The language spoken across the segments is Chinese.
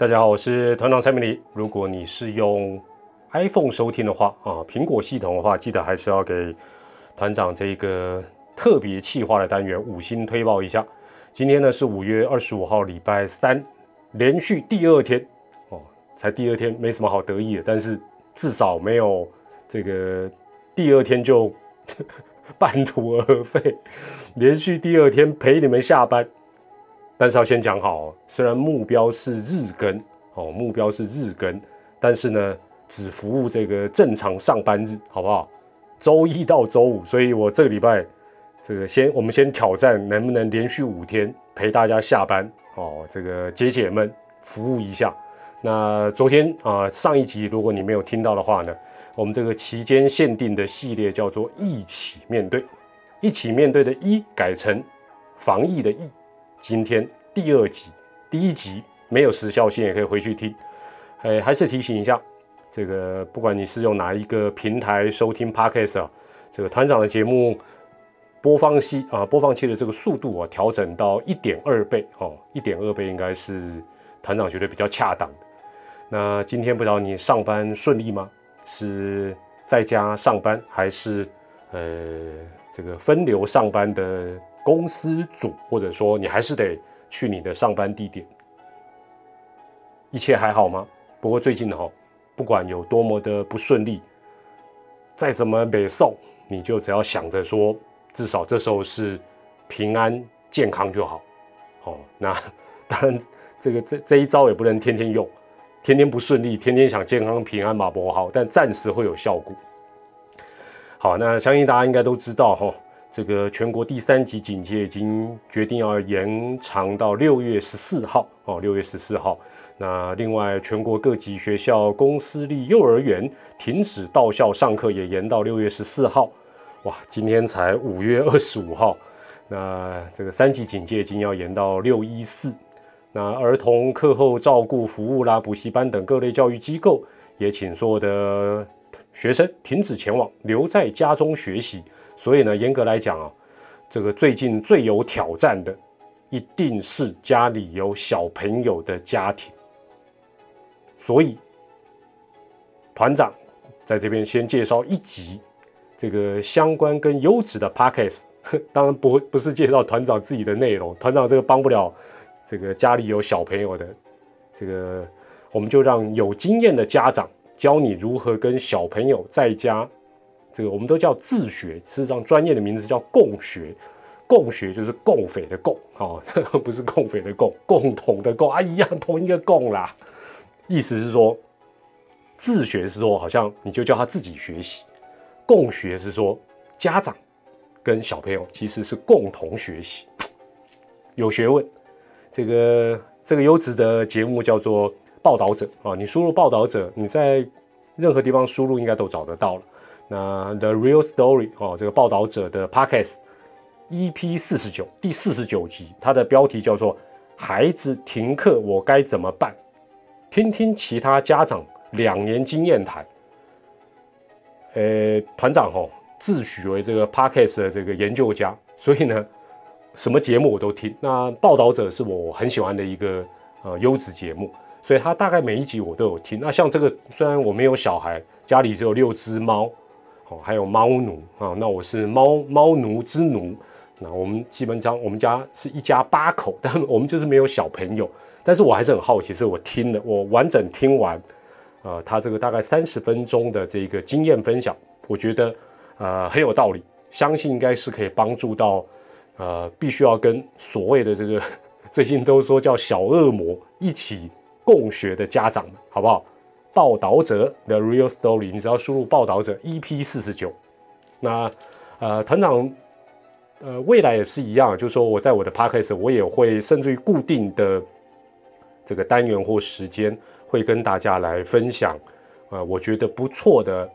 大家好，我是团长蔡明礼。如果你是用 iPhone 收听的话啊，苹果系统的话，记得还是要给团长这个特别企划的单元五星推报一下。今天呢是五月二十五号，礼拜三，连续第二天哦，才第二天，没什么好得意的，但是至少没有这个第二天就 半途而废，连续第二天陪你们下班。但是要先讲好，虽然目标是日更哦，目标是日更，但是呢，只服务这个正常上班日，好不好？周一到周五，所以我这个礼拜这个先，我们先挑战能不能连续五天陪大家下班哦，这个姐姐们服务一下。那昨天啊，上一集如果你没有听到的话呢，我们这个期间限定的系列叫做“一起面对”，一起面对的“一”改成防疫的“疫”。今天第二集，第一集没有时效性，也可以回去听。哎，还是提醒一下，这个不管你是用哪一个平台收听 Podcast 啊，这个团长的节目播放器啊，播放器的这个速度啊，调整到一点二倍哦，一点二倍应该是团长觉得比较恰当。那今天不知道你上班顺利吗？是在家上班，还是呃这个分流上班的？公司组，或者说你还是得去你的上班地点，一切还好吗？不过最近哈，不管有多么的不顺利，再怎么北送，你就只要想着说，至少这时候是平安健康就好。哦，那当然，这个这这一招也不能天天用，天天不顺利，天天想健康平安嘛不好，但暂时会有效果。好，那相信大家应该都知道哈。这个全国第三级警戒已经决定要延长到六月十四号哦，六月十四号。那另外，全国各级学校、公私立幼儿园停止到校上课也延到六月十四号。哇，今天才五月二十五号，那这个三级警戒已经要延到六一四。那儿童课后照顾服务啦、补习班等各类教育机构也请所有的学生停止前往，留在家中学习。所以呢，严格来讲啊，这个最近最有挑战的，一定是家里有小朋友的家庭。所以，团长在这边先介绍一集这个相关跟优质的 p o c k s t 当然不不是介绍团长自己的内容，团长这个帮不了这个家里有小朋友的，这个我们就让有经验的家长教你如何跟小朋友在家。这个我们都叫自学，事实上专业的名字叫共学。共学就是共匪的共，哦，不是共匪的共，共同的共啊，一样同一个共啦。意思是说，自学是说好像你就叫他自己学习，共学是说家长跟小朋友其实是共同学习，有学问。这个这个优质的节目叫做报道者啊，你输入报道者，你在任何地方输入应该都找得到了。那 The Real Story 哦，这个报道者的 Podcast EP 四十九第四十九集，它的标题叫做“孩子停课我该怎么办”，听听其他家长两年经验谈。呃，团长哦，自诩为这个 Podcast 的这个研究家，所以呢，什么节目我都听。那报道者是我很喜欢的一个呃优质节目，所以他大概每一集我都有听。那像这个，虽然我没有小孩，家里只有六只猫。哦，还有猫奴啊，那我是猫猫奴之奴。那我们基本上我们家是一家八口，但我们就是没有小朋友。但是我还是很好奇，所以我听了，我完整听完，呃，他这个大概三十分钟的这个经验分享，我觉得呃很有道理，相信应该是可以帮助到呃必须要跟所谓的这个 最近都说叫小恶魔一起共学的家长们，好不好？报道者的 Real Story，你只要输入报道者 EP 四十九。那呃，团长呃，未来也是一样，就是说我在我的 Podcast，我也会甚至于固定的这个单元或时间，会跟大家来分享呃，我觉得不错的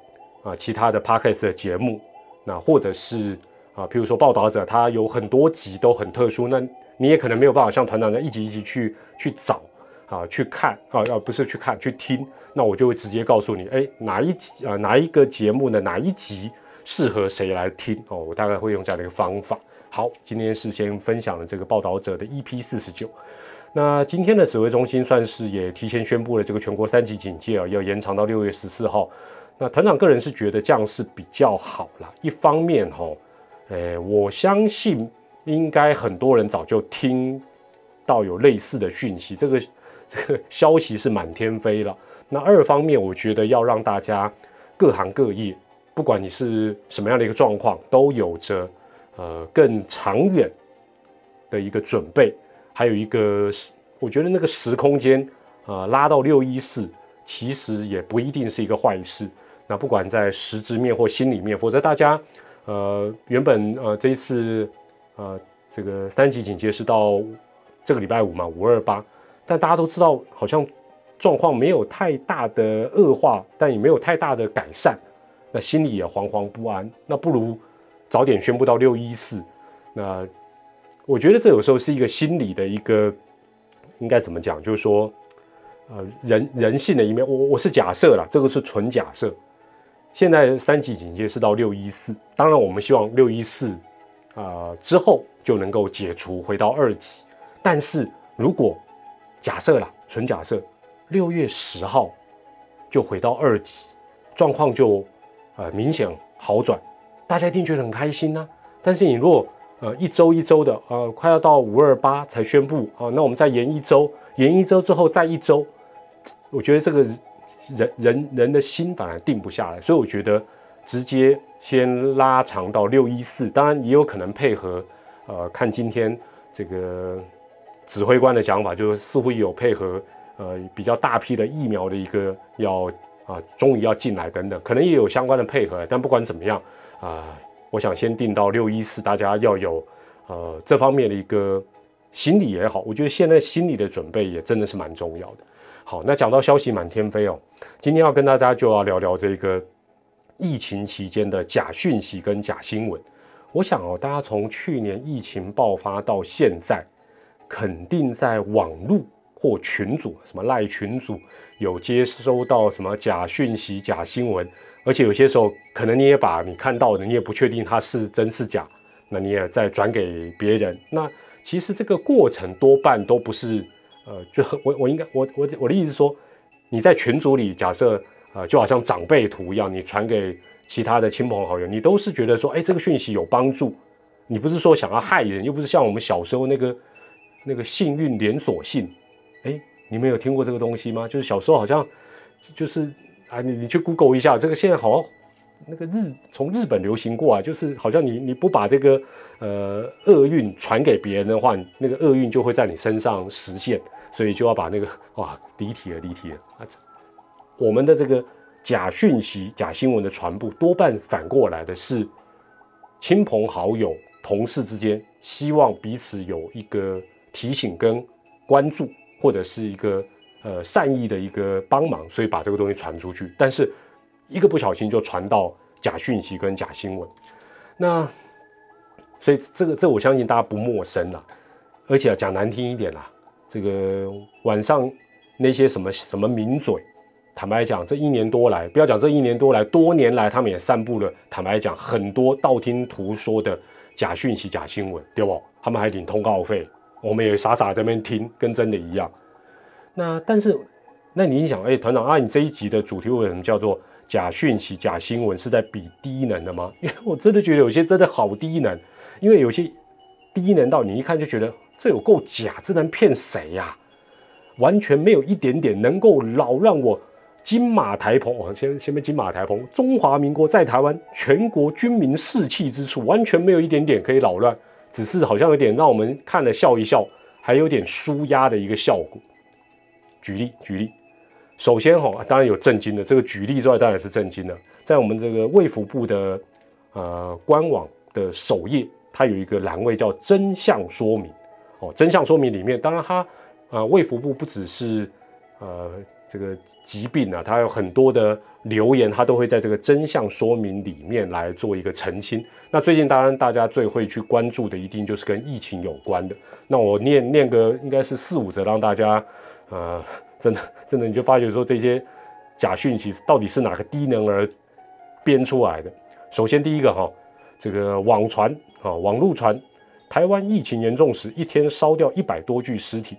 啊，其他的 Podcast 的节目。那或者是啊，譬如说报道者，他有很多集都很特殊，那你也可能没有办法像团长那一集一集去去找。啊，去看啊，要不是去看，去听，那我就会直接告诉你，哎，哪一集啊，哪一个节目的哪一集适合谁来听哦，我大概会用这样的一个方法。好，今天是先分享了这个报道者的 EP 四十九，那今天的指挥中心算是也提前宣布了这个全国三级警戒啊，要延长到六月十四号。那团长个人是觉得这样是比较好啦。一方面哈，诶，我相信应该很多人早就听到有类似的讯息，这个这个消息是满天飞了。那二方面，我觉得要让大家各行各业，不管你是什么样的一个状况，都有着呃更长远的一个准备。还有一个，我觉得那个时空间啊，拉到六一四，其实也不一定是一个坏事。那不管在实质面或心里面，否则大家呃原本呃这一次呃这个三级警戒是到这个礼拜五嘛，五二八，但大家都知道好像状况没有太大的恶化，但也没有太大的改善，那心里也惶惶不安。那不如早点宣布到六一四，那。我觉得这有时候是一个心理的一个，应该怎么讲？就是说，呃，人人性的一面。我我是假设了，这个是纯假设。现在三级警戒是到六一四，当然我们希望六一四啊之后就能够解除，回到二级。但是如果假设了，纯假设，六月十号就回到二级，状况就呃明显好转，大家一定觉得很开心呐。但是你如果呃，一周一周的，呃，快要到五二八才宣布啊，那我们再延一周，延一周之后再一周，我觉得这个人人人的心反而定不下来，所以我觉得直接先拉长到六一四，当然也有可能配合，呃，看今天这个指挥官的讲法，就是似乎有配合，呃，比较大批的疫苗的一个要啊，终于要进来等等，可能也有相关的配合，但不管怎么样啊。我想先定到六一四，大家要有呃这方面的一个心理也好，我觉得现在心理的准备也真的是蛮重要的。好，那讲到消息满天飞哦，今天要跟大家就要聊聊这个疫情期间的假讯息跟假新闻。我想哦，大家从去年疫情爆发到现在，肯定在网络或群组，什么赖群组有接收到什么假讯息、假新闻。而且有些时候，可能你也把你看到的，你也不确定它是真是假，那你也再转给别人。那其实这个过程多半都不是，呃，就我我应该我我我的意思说，你在群组里，假设呃就好像长辈图一样，你传给其他的亲朋好友，你都是觉得说，哎，这个讯息有帮助，你不是说想要害人，又不是像我们小时候那个那个幸运连锁信，哎，你们有听过这个东西吗？就是小时候好像就是。啊，你你去 Google 一下，这个现在好像那个日从日本流行过啊，就是好像你你不把这个呃厄运传给别人的话，那个厄运就会在你身上实现，所以就要把那个哇离题了离题了啊！我们的这个假讯息、假新闻的传播，多半反过来的是亲朋好友、同事之间希望彼此有一个提醒跟关注，或者是一个。呃，善意的一个帮忙，所以把这个东西传出去，但是一个不小心就传到假讯息跟假新闻。那所以这个这我相信大家不陌生了，而且讲难听一点啦，这个晚上那些什么什么名嘴，坦白讲，这一年多来，不要讲这一年多来，多年来他们也散布了，坦白讲，很多道听途说的假讯息、假新闻，对不？他们还领通告费，我们也傻傻在那边听，跟真的一样。那但是，那你想，哎，团长啊，你这一集的主题为什么叫做假讯息、假新闻？是在比低能的吗？因为我真的觉得有些真的好低能，因为有些低能到你一看就觉得这有够假，这能骗谁呀？完全没有一点点能够扰乱我金马台澎哦，先先别金马台澎，中华民国在台湾全国军民士气之处，完全没有一点点可以扰乱，只是好像有点让我们看了笑一笑，还有点舒压的一个效果。举例举例，首先哈，当然有震惊的。这个举例之外，当然是震惊的。在我们这个卫福部的呃官网的首页，它有一个栏位叫“真相说明”。哦，真相说明里面，当然它呃卫福部不只是呃这个疾病啊，它有很多的留言，他都会在这个真相说明里面来做一个澄清。那最近当然大家最会去关注的，一定就是跟疫情有关的。那我念念个应该是四五则，让大家。呃，真的，真的，你就发觉说这些假讯息到底是哪个低能儿编出来的？首先，第一个哈，这个网传啊，网络传，台湾疫情严重时，一天烧掉一百多具尸体。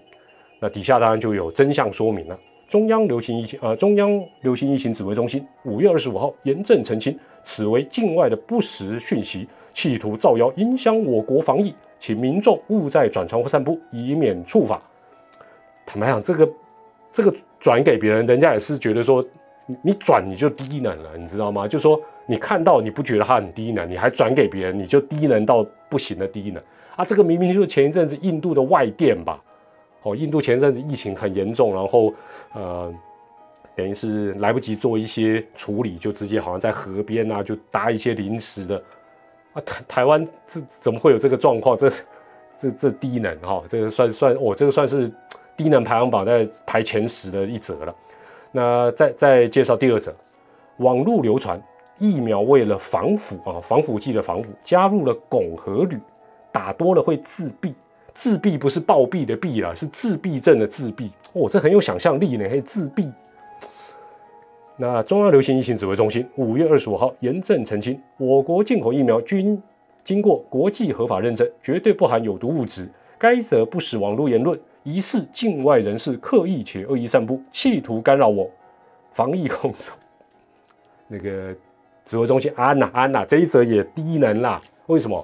那底下当然就有真相说明了。中央流行疫情呃，中央流行疫情指挥中心五月二十五号严正澄清，此为境外的不实讯息，企图造谣影响我国防疫，请民众勿再转传或散布，以免处罚。坦白讲，这个这个转给别人，人家也是觉得说，你转你就低能了，你知道吗？就说你看到你不觉得他很低能，你还转给别人，你就低能到不行的低能啊！这个明明就是前一阵子印度的外电吧？哦，印度前阵子疫情很严重，然后呃，等于是来不及做一些处理，就直接好像在河边啊，就搭一些临时的啊。台台湾这怎么会有这个状况？这这这低能哈，这个算算我这个算是低能排行榜在排前十的一则了。那再再介绍第二则，网络流传疫苗为了防腐啊，防腐剂的防腐加入了汞和铝，打多了会自闭。自闭不是暴毙的毙啦，是自闭症的自闭。哦，这很有想象力呢，还自闭。那中央流行疫情指挥中心五月二十五号严正澄清，我国进口疫苗均经过国际合法认证，绝对不含有毒物质。该则不实网络言论，疑似境外人士刻意且恶意散布，企图干扰我防疫工作。那个指挥中心安呐安呐，这一则也低能啦。为什么？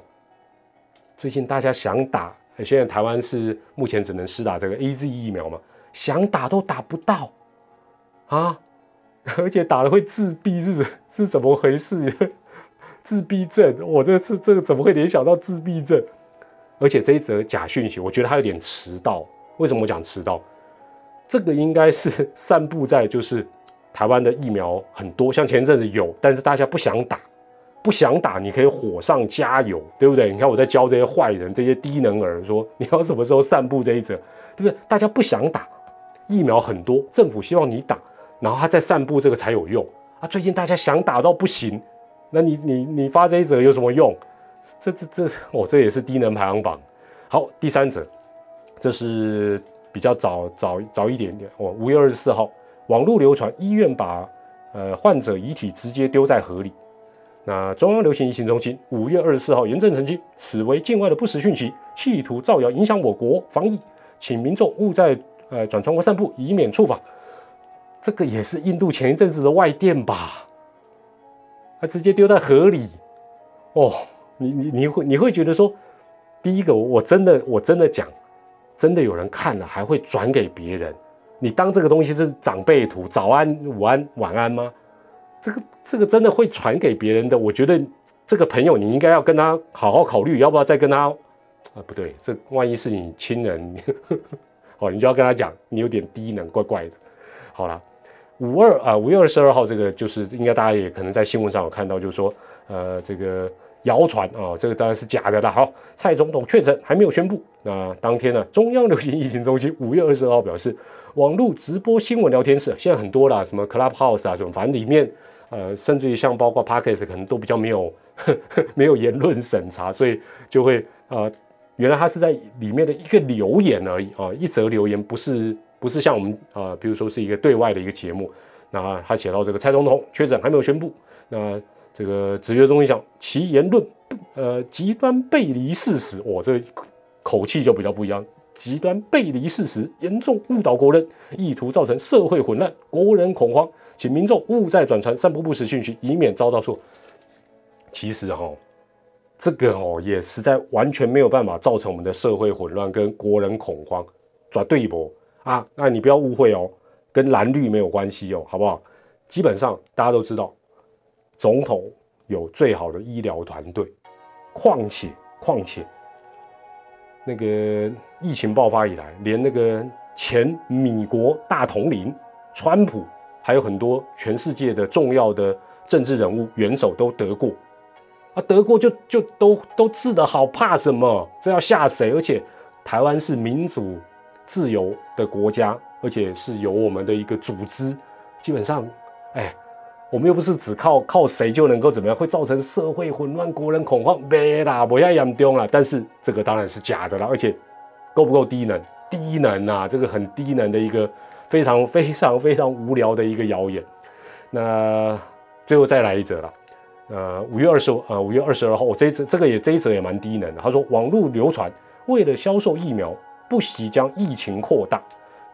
最近大家想打。现在台湾是目前只能施打这个 A Z 疫苗嘛，想打都打不到啊！而且打了会自闭，是是怎么回事？自闭症，我这次这个怎么会联想到自闭症？而且这一则假讯息，我觉得它有点迟到。为什么我讲迟到？这个应该是散布在就是台湾的疫苗很多，像前阵子有，但是大家不想打。不想打，你可以火上加油，对不对？你看我在教这些坏人、这些低能儿，说你要什么时候散布这一则，对不对？大家不想打疫苗很多，政府希望你打，然后他再散布这个才有用啊。最近大家想打到不行，那你你你发这一则有什么用？这这这，哦，这也是低能排行榜。好，第三则，这是比较早早早一点点哦。五月二十四号，网络流传医院把呃患者遗体直接丢在河里。那中央流行疫情中心五月二十四号严正澄清，此为境外的不实讯息，企图造谣影响我国防疫，请民众勿在呃转传或散布，以免处罚。这个也是印度前一阵子的外电吧？他直接丢在河里。哦，你你你会你会觉得说，第一个我真的我真的讲，真的有人看了还会转给别人？你当这个东西是长辈图，早安、午安、晚安吗？这个这个真的会传给别人的，我觉得这个朋友你应该要跟他好好考虑，要不要再跟他啊？不对，这万一是你亲人，哦，你就要跟他讲，你有点低能，怪怪的。好了，五二啊，五月二十二号，这个就是应该大家也可能在新闻上有看到，就是说，呃，这个谣传啊，这个当然是假的啦。好，蔡总统确诊还没有宣布。那当天呢，中央流行疫情中心五月二十二号表示，网络直播新闻聊天室现在很多啦，什么 Clubhouse 啊，什么，反正里面。呃，甚至于像包括 Podcast 可能都比较没有 没有言论审查，所以就会呃，原来他是在里面的一个留言而已啊，一则留言不是不是像我们啊，比如说是一个对外的一个节目，那他写到这个蔡总统确诊还没有宣布，那这个子月中心讲其言论呃极端背离事实，我这口气就比较不一样，极端背离事实，严重误导国人，意图造成社会混乱，国人恐慌。请民众勿再转传散布不实讯息，以免遭到错。其实哈，这个哦也实在完全没有办法造成我们的社会混乱跟国人恐慌。转对不啊？那你不要误会哦，跟蓝绿没有关系哦，好不好？基本上大家都知道，总统有最好的医疗团队。况且况且，那个疫情爆发以来，连那个前米国大统领川普。还有很多全世界的重要的政治人物、元首都得过，啊，得过就就都都治得好，怕什么？这要吓谁？而且台湾是民主自由的国家，而且是由我们的一个组织，基本上，哎，我们又不是只靠靠谁就能够怎么样，会造成社会混乱、国人恐慌，别啦，不要严重了。但是这个当然是假的了，而且够不够低能？低能啊，这个很低能的一个。非常非常非常无聊的一个谣言。那最后再来一则了。呃，五月二十，呃，五月二十二号，我这一则这个也这一则也蛮低能的。他说，网络流传为了销售疫苗，不惜将疫情扩大，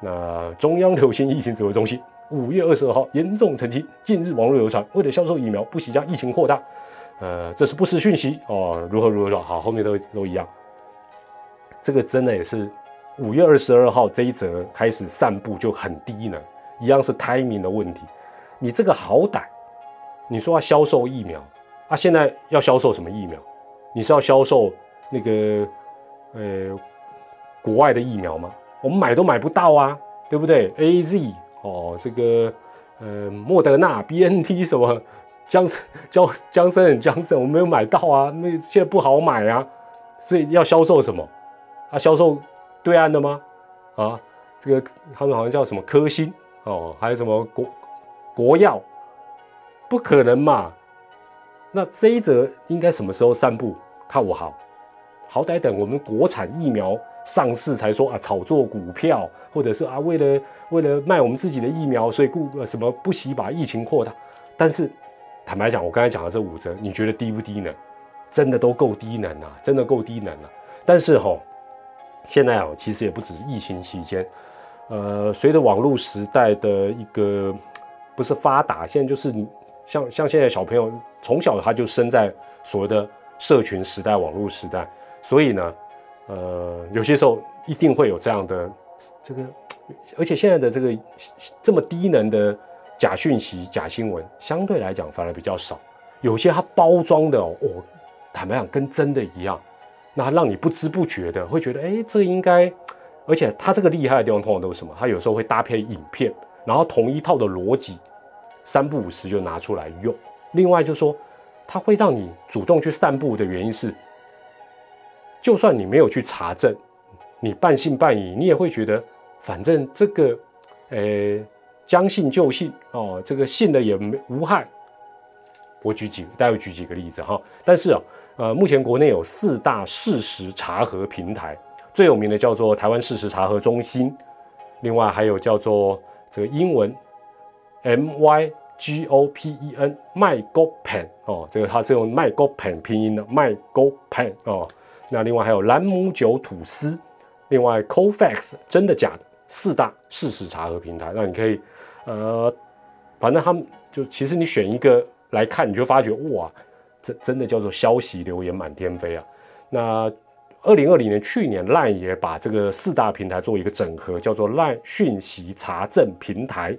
那中央流行疫情指挥中心五月二十二号严重澄清，近日网络流传为了销售疫苗，不惜将疫情扩大。呃，这是不实讯息哦，如何如何说？好，后面都都一样。这个真的也是五月二十二号这一则开始散布就很低能，一样是 timing 的问题。你这个好歹，你说要销售疫苗啊，现在要销售什么疫苗？你是要销售那个呃国外的疫苗吗？我们买都买不到啊，对不对？A Z 哦，这个呃莫德纳、B N T 什么？江江江森江森，我没有买到啊，那现在不好买啊，所以要销售什么？啊，销售对岸的吗？啊，这个他们好像叫什么科兴哦，还有什么国国药？不可能嘛？那这一则应该什么时候散布？看我好，好歹等我们国产疫苗上市才说啊，炒作股票，或者是啊，为了为了卖我们自己的疫苗，所以故什么不惜把疫情扩大，但是。坦白讲，我刚才讲的这五折，你觉得低不低呢？真的都够低能啊，真的够低能了。但是哈，现在哦，其实也不只是疫情期间，呃，随着网络时代的一个不是发达，现在就是像像现在小朋友从小他就生在所谓的社群时代、网络时代，所以呢，呃，有些时候一定会有这样的这个，而且现在的这个这么低能的。假讯息、假新闻相对来讲反而比较少，有些它包装的哦，坦白讲跟真的一样，那让你不知不觉的会觉得，哎，这应该，而且它这个厉害的地方通常都是什么？它有时候会搭配影片，然后同一套的逻辑，三不五时就拿出来用。另外就说，它会让你主动去散步的原因是，就算你没有去查证，你半信半疑，你也会觉得，反正这个，呃。将信就信哦，这个信的也没无害。我举几，待会举几个例子哈。但是啊，呃，目前国内有四大事实查核平台，最有名的叫做台湾事实查核中心，另外还有叫做这个英文 M Y G O P E N 麦 Go Pen 哦，这个它是用麦 Go Pen 拼音的麦 Go Pen 哦。那另外还有兰姆酒吐司，另外 Cofax 真的假的四大事实查核平台，那你可以。呃，反正他们就其实你选一个来看，你就发觉哇，这真的叫做消息流言满天飞啊。那二零二零年去年，LINE 也把这个四大平台做一个整合，叫做 LINE 讯息查证平台。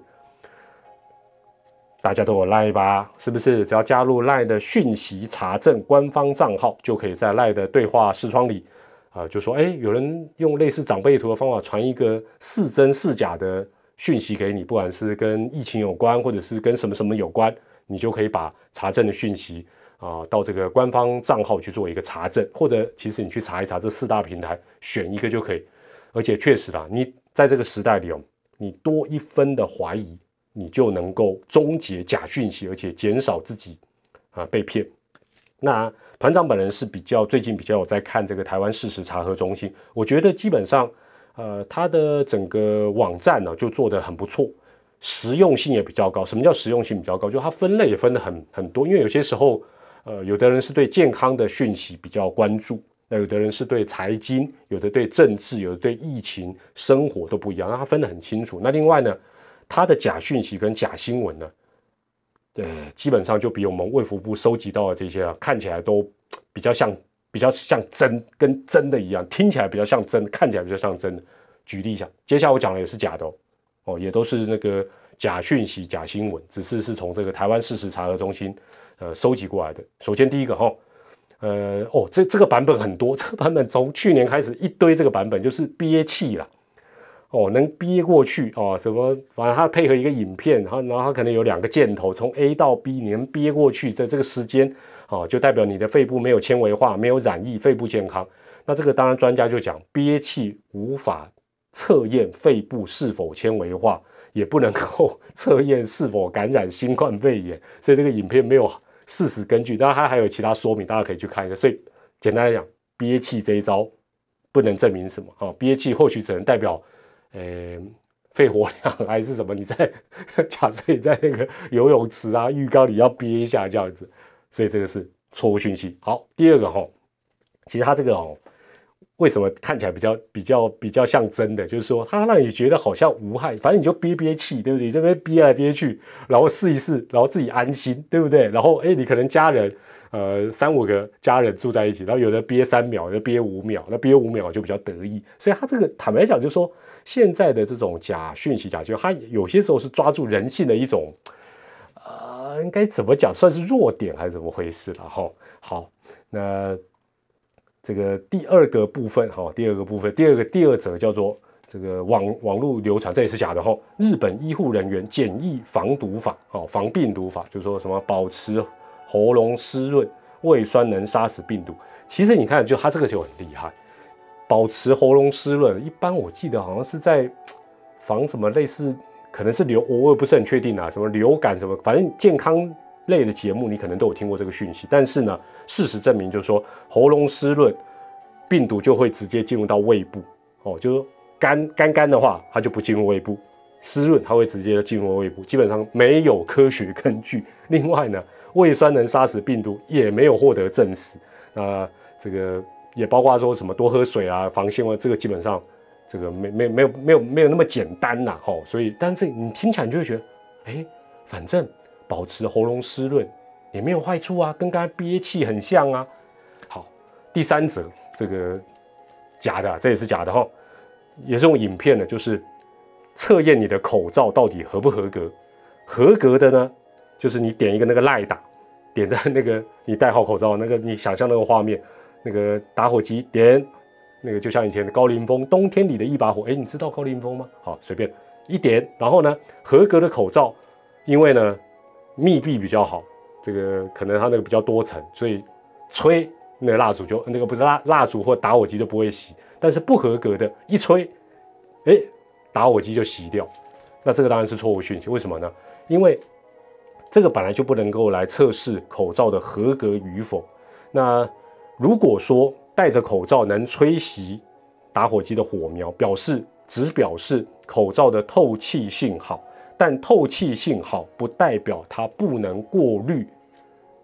大家都有 LINE 吧？是不是？只要加入 LINE 的讯息查证官方账号，就可以在 LINE 的对话视窗里啊，就说哎，有人用类似长辈图的方法传一个是真是假的。讯息给你，不管是跟疫情有关，或者是跟什么什么有关，你就可以把查证的讯息啊，到这个官方账号去做一个查证，或者其实你去查一查这四大平台，选一个就可以。而且确实啦，你在这个时代里哦，你多一分的怀疑，你就能够终结假讯息，而且减少自己啊被骗。那团长本人是比较最近比较有在看这个台湾事实查核中心，我觉得基本上。呃，它的整个网站呢就做得很不错，实用性也比较高。什么叫实用性比较高？就它分类也分得很很多。因为有些时候，呃，有的人是对健康的讯息比较关注，那有的人是对财经，有的对政治，有的对疫情、生活都不一样。那他分得很清楚。那另外呢，他的假讯息跟假新闻呢，对，基本上就比我们卫福部收集到的这些啊，看起来都比较像。比较像真，跟真的一样，听起来比较像真，看起来比较像真的。举例一下，接下来我讲的也是假的哦，哦，也都是那个假讯息、假新闻，只是是从这个台湾事实查核中心呃收集过来的。首先第一个哈，呃，哦，这这个版本很多，这个版本从去年开始一堆这个版本就是憋气了，哦，能憋过去哦，什么反正它配合一个影片，然后然后它可能有两个箭头，从 A 到 B，你能憋过去的这个时间。哦，就代表你的肺部没有纤维化，没有染疫，肺部健康。那这个当然专家就讲，憋气无法测验肺部是否纤维化，也不能够测验是否感染新冠肺炎。所以这个影片没有事实根据，当然它还有其他说明，大家可以去看一下。所以简单来讲，憋气这一招不能证明什么啊？憋气或许只能代表，呃，肺活量 还是什么？你在 假设你在那个游泳池啊、浴缸里要憋一下这样子。所以这个是错误讯息。好，第二个哈，其实它这个哦，为什么看起来比较比较比较像真的？就是说，它让你觉得好像无害，反正你就憋憋气，对不对？这边憋来憋去，然后试一试，然后自己安心，对不对？然后，哎，你可能家人，呃，三五个家人住在一起，然后有的憋三秒，有的憋五秒，那憋五秒就比较得意。所以，他这个坦白讲，就是说，现在的这种假讯息、假就他有些时候是抓住人性的一种，呃，应该怎么讲，算是弱点还是怎么回事了？哈，好，那。这个第二个部分哈，第二个部分，第二个第二则叫做这个网网络流传，这也是假的哈。日本医护人员简易防毒法，哦，防病毒法，就说什么保持喉咙湿润，胃酸能杀死病毒。其实你看，就他这个就很厉害，保持喉咙湿润。一般我记得好像是在防什么类似，可能是流，我也不是很确定啊，什么流感什么，反正健康。类的节目，你可能都有听过这个讯息，但是呢，事实证明就是说，喉咙湿润，病毒就会直接进入到胃部，哦，就是干干干的话，它就不进入胃部；湿润，它会直接进入胃部，基本上没有科学根据。另外呢，胃酸能杀死病毒，也没有获得证实。那这个也包括说什么多喝水啊，防性味，这个基本上这个没没没有没有没有那么简单呐，吼。所以，但是你听起来你就会觉得，哎，反正。保持喉咙湿润也没有坏处啊，跟刚才憋气很像啊。好，第三则这个假的，这也是假的哈，也是用影片的，就是测验你的口罩到底合不合格。合格的呢，就是你点一个那个赖打，点在那个你戴好口罩那个，你想象那个画面，那个打火机点那个，就像以前的高凌风冬天里的一把火。哎，你知道高凌风吗？好，随便一点，然后呢，合格的口罩，因为呢。密闭比较好，这个可能它那个比较多层，所以吹那个蜡烛就那个不是蜡蜡烛或打火机就不会熄。但是不合格的，一吹，哎，打火机就熄掉。那这个当然是错误讯息。为什么呢？因为这个本来就不能够来测试口罩的合格与否。那如果说戴着口罩能吹熄打火机的火苗，表示只表示口罩的透气性好。但透气性好，不代表它不能过滤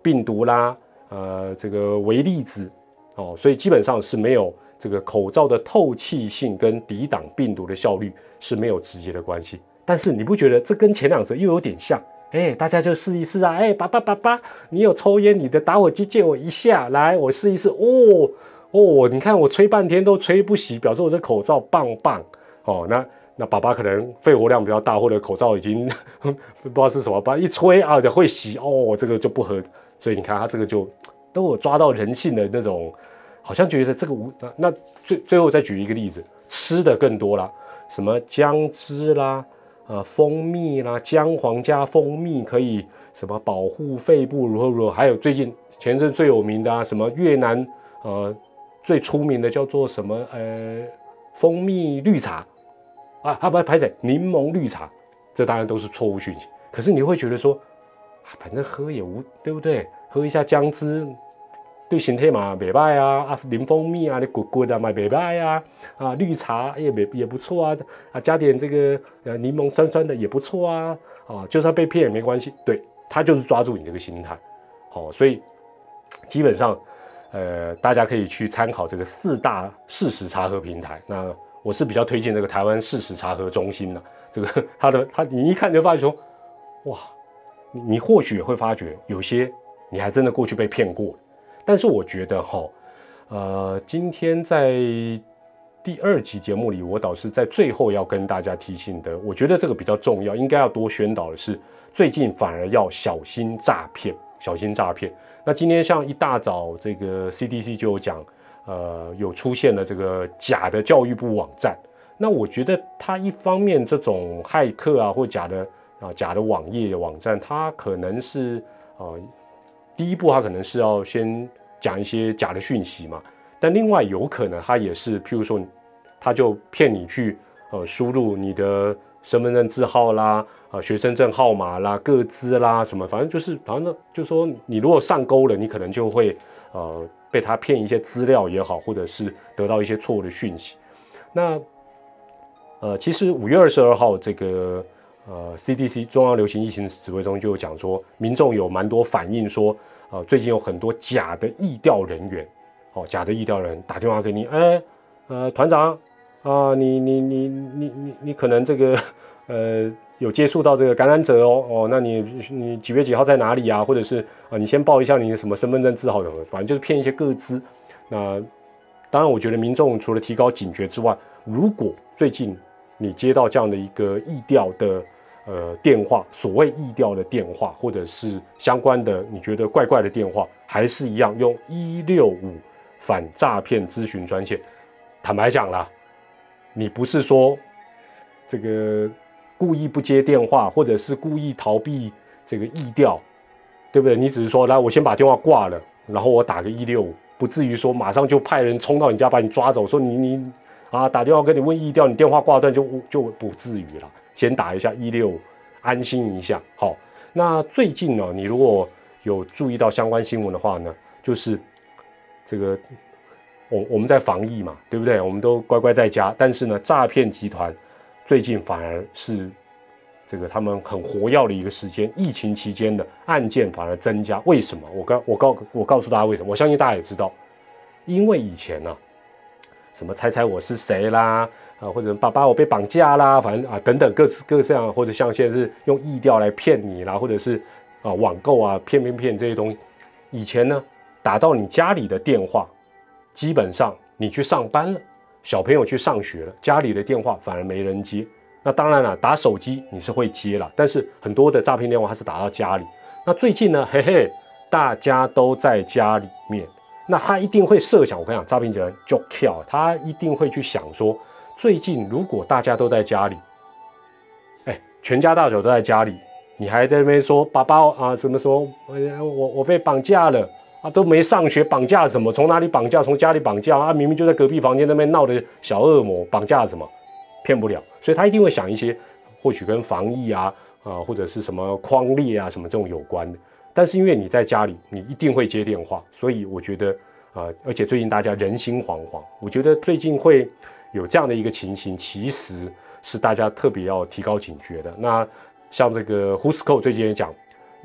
病毒啦，呃，这个微粒子哦，所以基本上是没有这个口罩的透气性跟抵挡病毒的效率是没有直接的关系。但是你不觉得这跟前两者又有点像？哎，大家就试一试啊！哎，爸爸爸爸，你有抽烟，你的打火机借我一下，来，我试一试。哦哦，你看我吹半天都吹不熄，表示我这口罩棒棒哦。那。那爸爸可能肺活量比较大，或者口罩已经 不知道是什么，把一吹啊就会洗哦，这个就不合。所以你看他这个就都有抓到人性的那种，好像觉得这个无那最最后再举一个例子，吃的更多啦，什么姜汁啦，呃蜂蜜啦，姜黄加蜂蜜可以什么保护肺部如何如何，还有最近前阵最有名的啊，什么越南呃最出名的叫做什么呃蜂蜜绿茶。啊，他不排水柠檬绿茶，这当然都是错误讯息。可是你会觉得说，反正喝也无对不对？喝一下姜汁，对身体嘛袂歹啊。啊，柠蜂蜜啊，你滚滚的嘛袂歹啊。啊，绿茶也也也不错啊。啊，加点这个呃柠檬酸酸的也不错啊。啊，就算被骗也没关系。对他就是抓住你这个心态。好，所以基本上，呃，大家可以去参考这个四大事实查核平台。那我是比较推荐这个台湾事实查核中心的，这个 他的他你一看就发现说，哇，你或许也会发觉有些你还真的过去被骗过，但是我觉得哈，呃，今天在第二集节目里，我倒是在最后要跟大家提醒的，我觉得这个比较重要，应该要多宣导的是，最近反而要小心诈骗，小心诈骗。那今天像一大早这个 CDC 就有讲。呃，有出现了这个假的教育部网站，那我觉得它一方面这种骇客啊，或假的啊假的网页网站，它可能是呃第一步，它可能是要先讲一些假的讯息嘛。但另外有可能它也是，譬如说，他就骗你去呃输入你的身份证字号啦，啊学生证号码啦，个资啦什么，反正就是反正就说你如果上钩了，你可能就会呃。被他骗一些资料也好，或者是得到一些错误的讯息。那呃，其实五月二十二号，这个呃 CDC 中央流行疫情指挥中就讲说，民众有蛮多反映说，呃，最近有很多假的疫调人员，哦，假的疫调人打电话给你，哎，呃，团长啊，你你你你你你可能这个 呃有接触到这个感染者哦哦，那你你几月几号在哪里啊？或者是啊，你先报一下你的什么身份证字号的，反正就是骗一些个资。那当然，我觉得民众除了提高警觉之外，如果最近你接到这样的一个意调的呃电话，所谓意调的电话，或者是相关的你觉得怪怪的电话，还是一样用一六五反诈骗咨询专线。坦白讲啦，你不是说这个故意不接电话，或者是故意逃避这个意调，对不对？你只是说来，我先把电话挂了，然后我打个一六五，不至于说马上就派人冲到你家把你抓走，说你你啊打电话跟你问意调，你电话挂断就就不至于了。先打一下一六五，安心一下。好，那最近呢，你如果有注意到相关新闻的话呢，就是这个。我我们在防疫嘛，对不对？我们都乖乖在家，但是呢，诈骗集团最近反而是这个他们很活跃的一个时间，疫情期间的案件反而增加。为什么？我告我告我告诉大家为什么？我相信大家也知道，因为以前呢，什么猜猜我是谁啦，啊，或者爸爸我被绑架啦，反正啊等等各式各样，或者像现在是用意调来骗你啦，或者是啊网购啊骗骗骗这些东西，以前呢打到你家里的电话。基本上你去上班了，小朋友去上学了，家里的电话反而没人接。那当然了，打手机你是会接了，但是很多的诈骗电话它是打到家里。那最近呢，嘿嘿，大家都在家里面，那他一定会设想，我跟你讲，诈骗集团就跳，他一定会去想说，最近如果大家都在家里，哎，全家大小都在家里，你还在那边说爸爸啊，什么时候我我被绑架了？啊，都没上学，绑架什么？从哪里绑架？从家里绑架啊！明明就在隔壁房间那边闹的小恶魔，绑架什么？骗不了，所以他一定会想一些，或许跟防疫啊啊，或者是什么框列啊什么这种有关的。但是因为你在家里，你一定会接电话，所以我觉得啊，而且最近大家人心惶惶，我觉得最近会有这样的一个情形，其实是大家特别要提高警觉的。那像这个 Who'sco 最近也讲。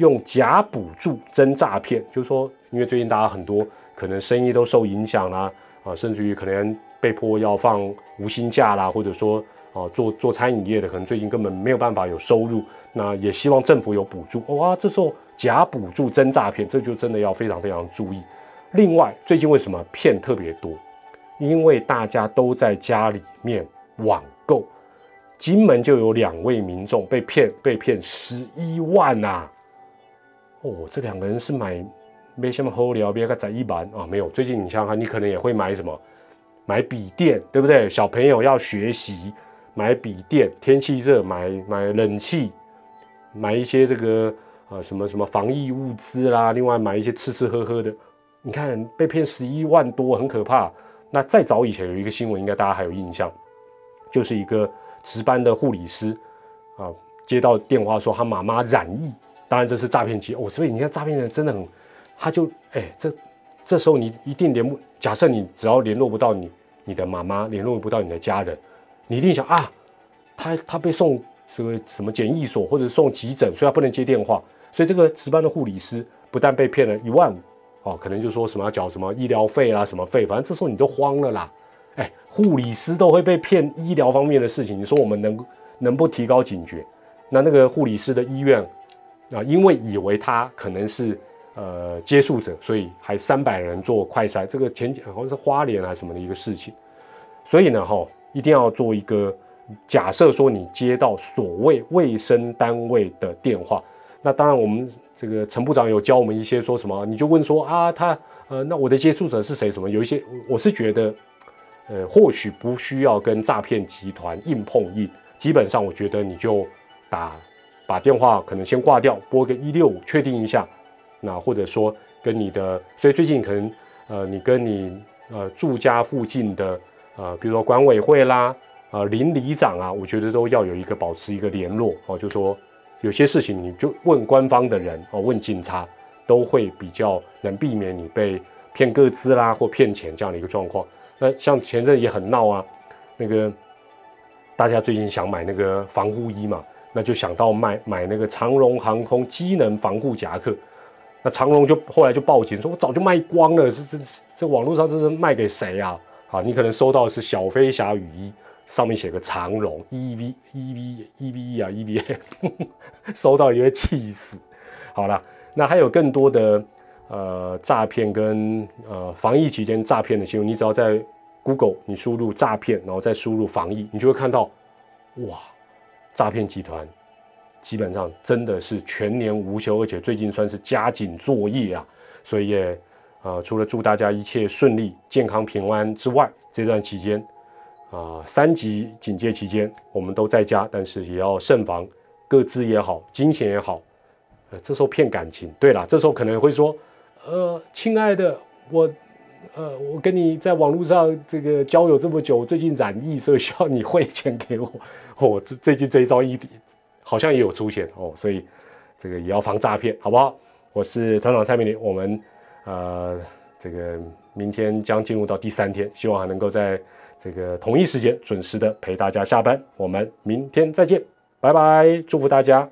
用假补助真诈骗，就是说，因为最近大家很多可能生意都受影响啦，啊，甚至于可能被迫要放无薪假啦，或者说，啊，做做餐饮业的可能最近根本没有办法有收入，那也希望政府有补助。哇，这时候假补助真诈骗，这就真的要非常非常注意。另外，最近为什么骗特别多？因为大家都在家里面网购，金门就有两位民众被骗，被骗十一万呐。哦，这两个人是买没什么好聊，别个在一般啊，没有。最近你想想看，你可能也会买什么？买笔电，对不对？小朋友要学习，买笔电。天气热，买买冷气，买一些这个啊什么什么防疫物资啦。另外买一些吃吃喝喝的。你看被骗十一万多，很可怕。那再早以前有一个新闻，应该大家还有印象，就是一个值班的护理师啊，接到电话说他妈妈染疫。当然这是诈骗机哦，所以你看诈骗人真的很，他就哎这这时候你一定联不，假设你只要联络不到你你的妈妈，联络不到你的家人，你一定想啊，他他被送这个什么检疫所或者送急诊，所以他不能接电话，所以这个值班的护理师不但被骗了一万五哦，可能就说什么要缴什么医疗费啦什么费，反正这时候你都慌了啦，哎，护理师都会被骗医疗方面的事情，你说我们能能不提高警觉？那那个护理师的医院。啊，因为以为他可能是呃接触者，所以还三百人做快筛，这个前好像是花莲还是什么的一个事情，所以呢，哈，一定要做一个假设，说你接到所谓卫生单位的电话，那当然我们这个陈部长有教我们一些说什么，你就问说啊，他呃，那我的接触者是谁？什么有一些，我是觉得，呃，或许不需要跟诈骗集团硬碰硬，基本上我觉得你就打。把电话可能先挂掉，拨个一六五确定一下，那或者说跟你的，所以最近可能呃你跟你呃住家附近的呃比如说管委会啦，呃邻里长啊，我觉得都要有一个保持一个联络哦，就说有些事情你就问官方的人哦，问警察都会比较能避免你被骗个资啦或骗钱这样的一个状况。那像前阵也很闹啊，那个大家最近想买那个防护衣嘛。那就想到卖买那个长荣航空机能防护夹克，那长荣就后来就报警说，我早就卖光了，这这这网络上这是卖给谁呀？好，你可能收到的是小飞侠雨衣，上面写个长荣 E V E V E V E 啊 E V A，收到也会气死。好了，那还有更多的呃诈骗跟呃防疫期间诈骗的新闻，你只要在 Google 你输入诈骗，然后再输入防疫，你就会看到，哇，诈骗集团基本上真的是全年无休，而且最近算是加紧作业啊，所以也呃除了祝大家一切顺利、健康平安之外，这段期间啊三级警戒期间我们都在家，但是也要慎防各自也好、金钱也好，呃这时候骗感情，对了，这时候可能会说，呃亲爱的我。呃，我跟你在网络上这个交友这么久，最近染疫，所以需要你汇钱给我。我最最近这一招一好像也有出现哦，所以这个也要防诈骗，好不好？我是团长蔡明林，我们呃这个明天将进入到第三天，希望还能够在这个同一时间准时的陪大家下班。我们明天再见，拜拜，祝福大家。